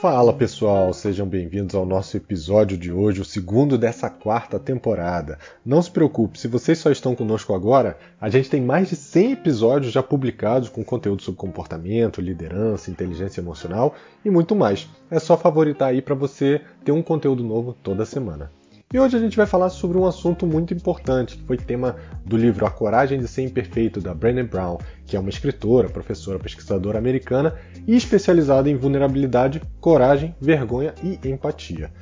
Fala pessoal, sejam bem-vindos ao nosso episódio de hoje, o segundo dessa quarta temporada. Não se preocupe, se vocês só estão conosco agora, a gente tem mais de 100 episódios já publicados com conteúdo sobre comportamento, liderança, inteligência emocional e muito mais. É só favoritar aí para você ter um conteúdo novo toda semana. E hoje a gente vai falar sobre um assunto muito importante, que foi tema do livro A Coragem de Ser Imperfeito, da Brené Brown, que é uma escritora, professora, pesquisadora americana e especializada em vulnerabilidade, coragem, vergonha e empatia.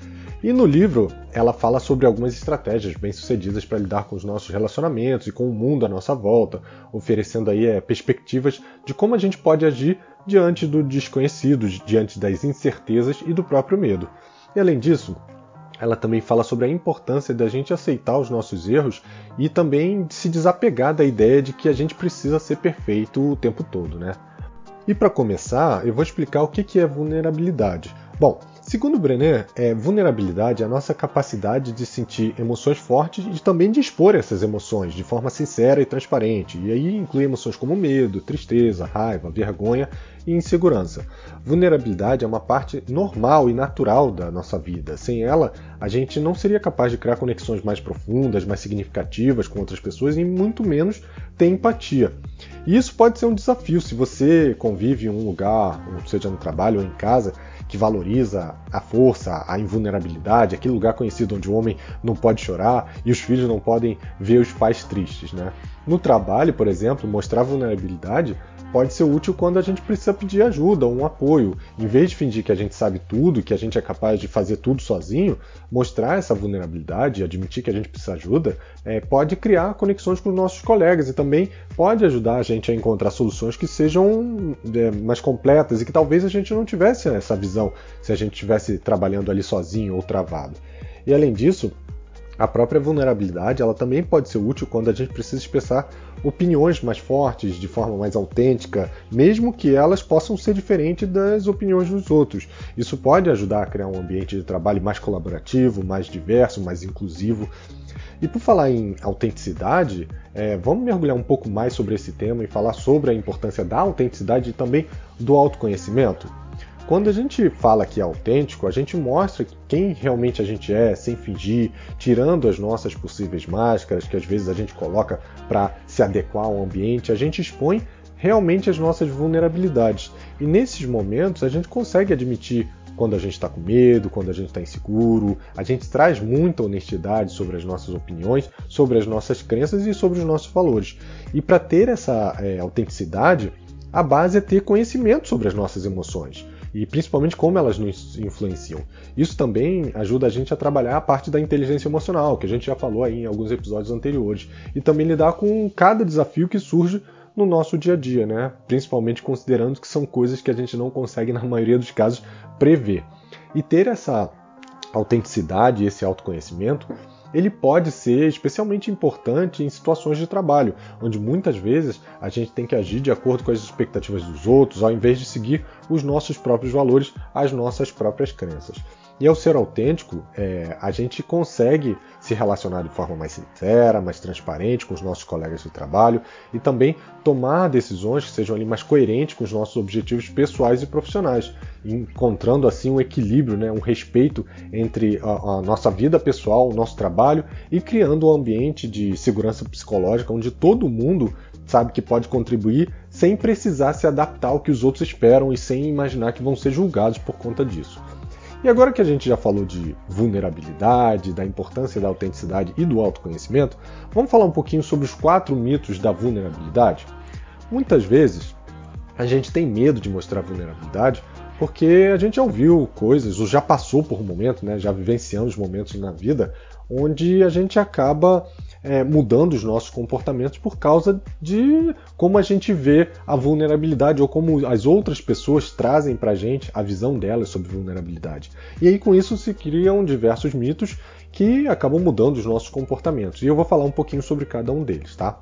E no livro ela fala sobre algumas estratégias bem-sucedidas para lidar com os nossos relacionamentos e com o mundo à nossa volta, oferecendo aí é, perspectivas de como a gente pode agir diante do desconhecido, diante das incertezas e do próprio medo. E além disso, ela também fala sobre a importância da gente aceitar os nossos erros e também se desapegar da ideia de que a gente precisa ser perfeito o tempo todo, né? E para começar, eu vou explicar o que é vulnerabilidade. Bom, segundo Brenner, é, vulnerabilidade é a nossa capacidade de sentir emoções fortes e também de expor essas emoções de forma sincera e transparente. E aí inclui emoções como medo, tristeza, raiva, vergonha e insegurança. Vulnerabilidade é uma parte normal e natural da nossa vida. Sem ela, a gente não seria capaz de criar conexões mais profundas, mais significativas com outras pessoas e muito menos ter empatia. E isso pode ser um desafio se você convive em um lugar, seja no trabalho ou em casa, que valoriza a força, a invulnerabilidade, aquele lugar conhecido onde o homem não pode chorar e os filhos não podem ver os pais tristes. Né? No trabalho, por exemplo, mostrar vulnerabilidade pode ser útil quando a gente precisa pedir ajuda, um apoio. Em vez de fingir que a gente sabe tudo, que a gente é capaz de fazer tudo sozinho, mostrar essa vulnerabilidade, admitir que a gente precisa de ajuda, é, pode criar conexões com os nossos colegas e também pode ajudar a gente a encontrar soluções que sejam é, mais completas e que talvez a gente não tivesse essa visão se a gente estivesse trabalhando ali sozinho ou travado. E além disso, a própria vulnerabilidade ela também pode ser útil quando a gente precisa expressar opiniões mais fortes, de forma mais autêntica, mesmo que elas possam ser diferentes das opiniões dos outros. Isso pode ajudar a criar um ambiente de trabalho mais colaborativo, mais diverso, mais inclusivo. E por falar em autenticidade, é, vamos mergulhar um pouco mais sobre esse tema e falar sobre a importância da autenticidade e também do autoconhecimento. Quando a gente fala que é autêntico, a gente mostra quem realmente a gente é, sem fingir, tirando as nossas possíveis máscaras que às vezes a gente coloca para se adequar ao ambiente, a gente expõe realmente as nossas vulnerabilidades. E nesses momentos a gente consegue admitir quando a gente está com medo, quando a gente está inseguro. A gente traz muita honestidade sobre as nossas opiniões, sobre as nossas crenças e sobre os nossos valores. E para ter essa é, autenticidade, a base é ter conhecimento sobre as nossas emoções e principalmente como elas nos influenciam. Isso também ajuda a gente a trabalhar a parte da inteligência emocional, que a gente já falou aí em alguns episódios anteriores, e também lidar com cada desafio que surge no nosso dia a dia, né? Principalmente considerando que são coisas que a gente não consegue, na maioria dos casos, prever. E ter essa autenticidade, esse autoconhecimento, ele pode ser especialmente importante em situações de trabalho, onde muitas vezes a gente tem que agir de acordo com as expectativas dos outros, ao invés de seguir os nossos próprios valores, as nossas próprias crenças. E ao ser autêntico, é, a gente consegue se relacionar de forma mais sincera, mais transparente com os nossos colegas de trabalho e também tomar decisões que sejam ali mais coerentes com os nossos objetivos pessoais e profissionais, encontrando assim um equilíbrio, né, um respeito entre a, a nossa vida pessoal, o nosso trabalho e criando um ambiente de segurança psicológica onde todo mundo sabe que pode contribuir sem precisar se adaptar ao que os outros esperam e sem imaginar que vão ser julgados por conta disso. E agora que a gente já falou de vulnerabilidade, da importância da autenticidade e do autoconhecimento, vamos falar um pouquinho sobre os quatro mitos da vulnerabilidade? Muitas vezes a gente tem medo de mostrar vulnerabilidade porque a gente já ouviu coisas, ou já passou por um momento, né, já vivenciamos momentos na vida onde a gente acaba é, mudando os nossos comportamentos por causa de como a gente vê a vulnerabilidade ou como as outras pessoas trazem para a gente a visão delas sobre vulnerabilidade. E aí com isso se criam diversos mitos que acabam mudando os nossos comportamentos. E eu vou falar um pouquinho sobre cada um deles, tá?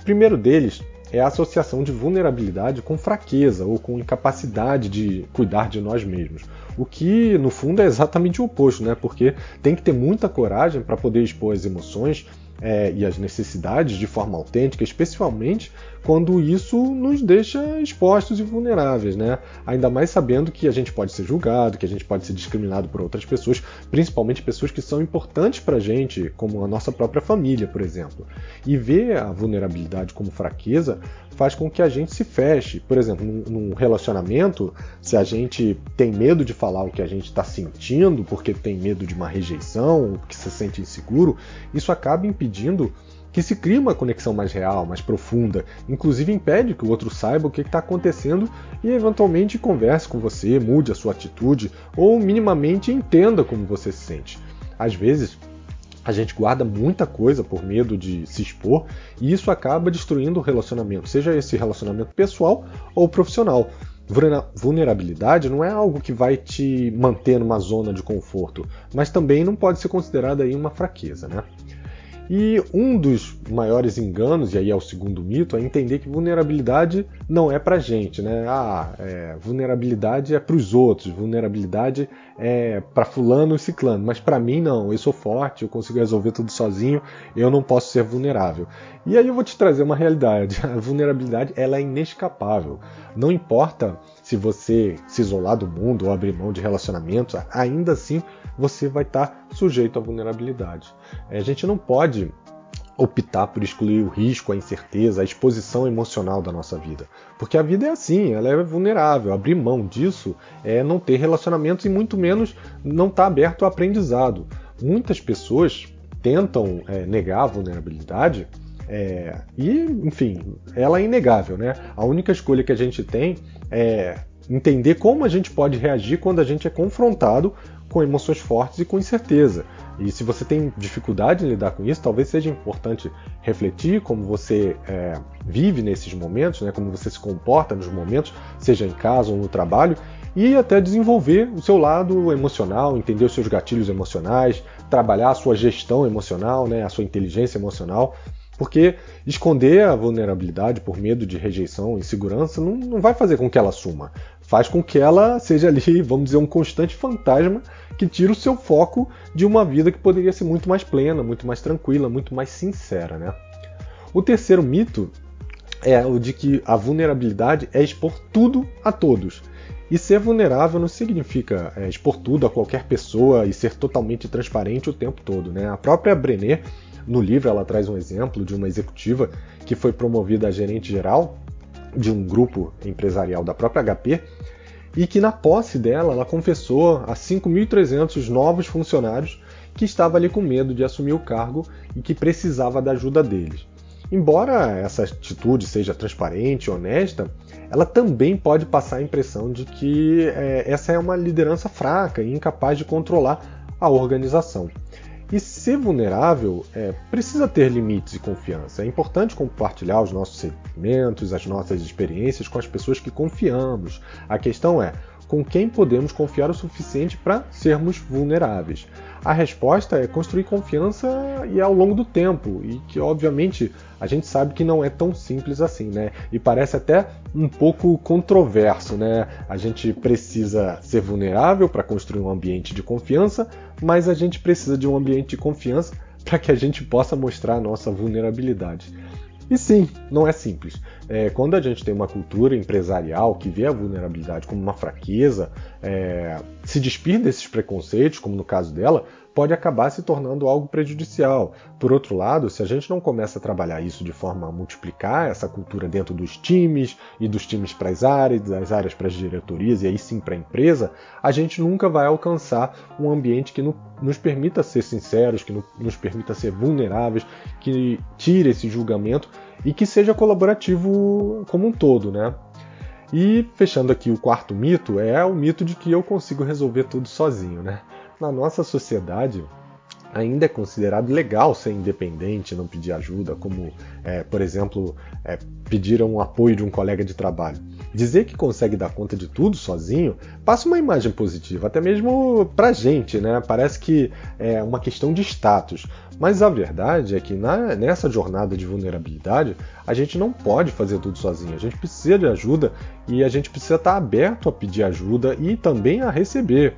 O primeiro deles é a associação de vulnerabilidade com fraqueza ou com incapacidade de cuidar de nós mesmos. O que, no fundo, é exatamente o oposto, né? Porque tem que ter muita coragem para poder expor as emoções é, e as necessidades de forma autêntica, especialmente quando isso nos deixa expostos e vulneráveis, né? Ainda mais sabendo que a gente pode ser julgado, que a gente pode ser discriminado por outras pessoas, principalmente pessoas que são importantes pra gente, como a nossa própria família, por exemplo. E ver a vulnerabilidade como fraqueza faz com que a gente se feche. Por exemplo, num relacionamento, se a gente tem medo de falar o que a gente está sentindo, porque tem medo de uma rejeição, porque se sente inseguro, isso acaba impedindo que se crie uma conexão mais real, mais profunda, inclusive impede que o outro saiba o que está acontecendo e eventualmente converse com você, mude a sua atitude ou minimamente entenda como você se sente. Às vezes, a gente guarda muita coisa por medo de se expor e isso acaba destruindo o relacionamento, seja esse relacionamento pessoal ou profissional. Vulnerabilidade não é algo que vai te manter numa zona de conforto, mas também não pode ser considerada aí uma fraqueza, né? E um dos maiores enganos, e aí é o segundo mito, é entender que vulnerabilidade não é pra gente, né? Ah, é, vulnerabilidade é pros outros, vulnerabilidade é para fulano e ciclano, mas para mim não, eu sou forte, eu consigo resolver tudo sozinho, eu não posso ser vulnerável. E aí eu vou te trazer uma realidade, a vulnerabilidade ela é inescapável. Não importa se você se isolar do mundo ou abrir mão de relacionamentos, ainda assim você vai estar sujeito à vulnerabilidade. É, a gente não pode optar por excluir o risco, a incerteza, a exposição emocional da nossa vida. Porque a vida é assim, ela é vulnerável. Abrir mão disso é não ter relacionamentos e muito menos não estar tá aberto ao aprendizado. Muitas pessoas tentam é, negar a vulnerabilidade é, e, enfim, ela é inegável, né? A única escolha que a gente tem é entender como a gente pode reagir quando a gente é confrontado com emoções fortes e com incerteza. E se você tem dificuldade em lidar com isso, talvez seja importante refletir como você é, vive nesses momentos, né, como você se comporta nos momentos, seja em casa ou no trabalho, e até desenvolver o seu lado emocional, entender os seus gatilhos emocionais, trabalhar a sua gestão emocional, né, a sua inteligência emocional. Porque esconder a vulnerabilidade por medo de rejeição insegurança não, não vai fazer com que ela suma faz com que ela seja ali, vamos dizer, um constante fantasma que tira o seu foco de uma vida que poderia ser muito mais plena, muito mais tranquila, muito mais sincera, né? O terceiro mito é o de que a vulnerabilidade é expor tudo a todos. E ser vulnerável não significa é, expor tudo a qualquer pessoa e ser totalmente transparente o tempo todo. Né? A própria Brené, no livro, ela traz um exemplo de uma executiva que foi promovida a gerente geral de um grupo empresarial da própria HP e que na posse dela ela confessou a 5.300 novos funcionários que estava ali com medo de assumir o cargo e que precisava da ajuda deles. Embora essa atitude seja transparente e honesta, ela também pode passar a impressão de que é, essa é uma liderança fraca e incapaz de controlar a organização. E ser vulnerável é, precisa ter limites e confiança. É importante compartilhar os nossos sentimentos, as nossas experiências com as pessoas que confiamos. A questão é com quem podemos confiar o suficiente para sermos vulneráveis. A resposta é construir confiança e ao longo do tempo, e que obviamente a gente sabe que não é tão simples assim, né? E parece até um pouco controverso, né? A gente precisa ser vulnerável para construir um ambiente de confiança, mas a gente precisa de um ambiente de confiança para que a gente possa mostrar a nossa vulnerabilidade. E sim, não é simples. É, quando a gente tem uma cultura empresarial que vê a vulnerabilidade como uma fraqueza, é, se despir desses preconceitos, como no caso dela, pode acabar se tornando algo prejudicial. Por outro lado, se a gente não começa a trabalhar isso de forma a multiplicar essa cultura dentro dos times e dos times para as áreas, das áreas para as diretorias e aí sim para a empresa, a gente nunca vai alcançar um ambiente que nos permita ser sinceros, que nos permita ser vulneráveis, que tire esse julgamento e que seja colaborativo como um todo, né? E fechando aqui o quarto mito, é o mito de que eu consigo resolver tudo sozinho, né? Na nossa sociedade ainda é considerado legal ser independente, não pedir ajuda, como, é, por exemplo, é, pedir um apoio de um colega de trabalho. Dizer que consegue dar conta de tudo sozinho passa uma imagem positiva, até mesmo pra gente, né? Parece que é uma questão de status. Mas a verdade é que na, nessa jornada de vulnerabilidade, a gente não pode fazer tudo sozinho. A gente precisa de ajuda e a gente precisa estar aberto a pedir ajuda e também a receber.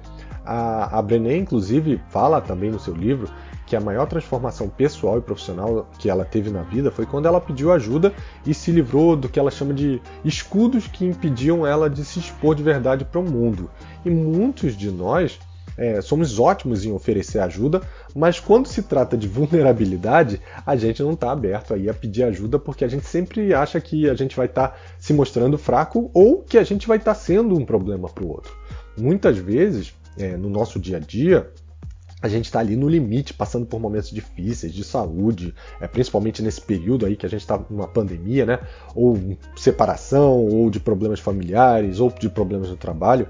A, a Brené, inclusive, fala também no seu livro que a maior transformação pessoal e profissional que ela teve na vida foi quando ela pediu ajuda e se livrou do que ela chama de escudos que impediam ela de se expor de verdade para o mundo. E muitos de nós é, somos ótimos em oferecer ajuda, mas quando se trata de vulnerabilidade, a gente não está aberto aí a pedir ajuda porque a gente sempre acha que a gente vai estar tá se mostrando fraco ou que a gente vai estar tá sendo um problema para o outro. Muitas vezes, é, no nosso dia a dia, a gente está ali no limite, passando por momentos difíceis de saúde, é, principalmente nesse período aí que a gente está numa pandemia, né? Ou separação, ou de problemas familiares, ou de problemas no trabalho.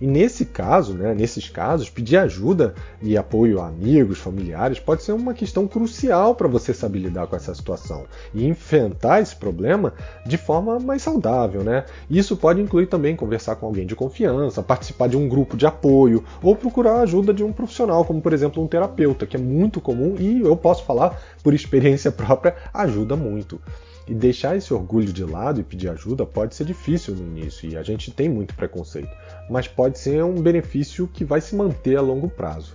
E nesse caso, né, nesses casos, pedir ajuda e apoio a amigos, familiares, pode ser uma questão crucial para você saber lidar com essa situação e enfrentar esse problema de forma mais saudável. Né? Isso pode incluir também conversar com alguém de confiança, participar de um grupo de apoio ou procurar a ajuda de um profissional, como por exemplo um terapeuta, que é muito comum e eu posso falar por experiência própria, ajuda muito. E deixar esse orgulho de lado e pedir ajuda pode ser difícil no início e a gente tem muito preconceito, mas pode ser um benefício que vai se manter a longo prazo.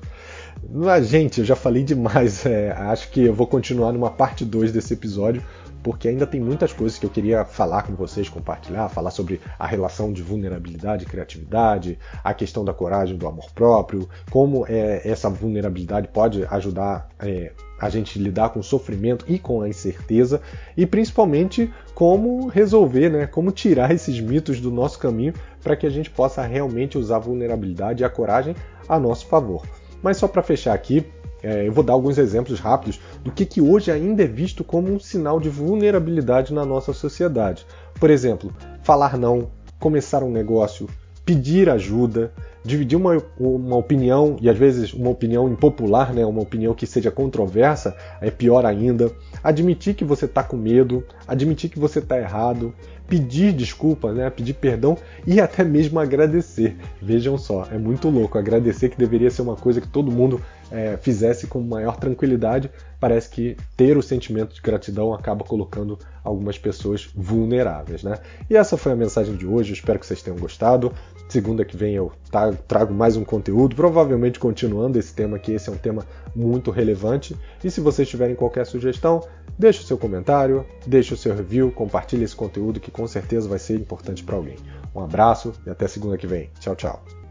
Mas, gente, eu já falei demais, é, acho que eu vou continuar numa parte 2 desse episódio, porque ainda tem muitas coisas que eu queria falar com vocês, compartilhar, falar sobre a relação de vulnerabilidade e criatividade, a questão da coragem, do amor próprio, como é, essa vulnerabilidade pode ajudar é, a gente lidar com o sofrimento e com a incerteza e principalmente como resolver, né, como tirar esses mitos do nosso caminho para que a gente possa realmente usar a vulnerabilidade e a coragem a nosso favor. Mas só para fechar aqui, é, eu vou dar alguns exemplos rápidos do que, que hoje ainda é visto como um sinal de vulnerabilidade na nossa sociedade. Por exemplo, falar não, começar um negócio, pedir ajuda, dividir uma, uma opinião, e às vezes uma opinião impopular, né, uma opinião que seja controversa, é pior ainda. Admitir que você está com medo, admitir que você está errado, pedir desculpa, né, pedir perdão e até mesmo agradecer. Vejam só, é muito louco. Agradecer que deveria ser uma coisa que todo mundo é, fizesse com maior tranquilidade, parece que ter o sentimento de gratidão acaba colocando algumas pessoas vulneráveis, né? E essa foi a mensagem de hoje. espero que vocês tenham gostado. Segunda que vem eu trago mais um conteúdo, provavelmente continuando esse tema aqui. Esse é um tema muito relevante. E se vocês tiverem qualquer sugestão, deixe o seu comentário, deixe o seu review, compartilhe esse conteúdo que com certeza vai ser importante para alguém. Um abraço e até segunda que vem. Tchau, tchau.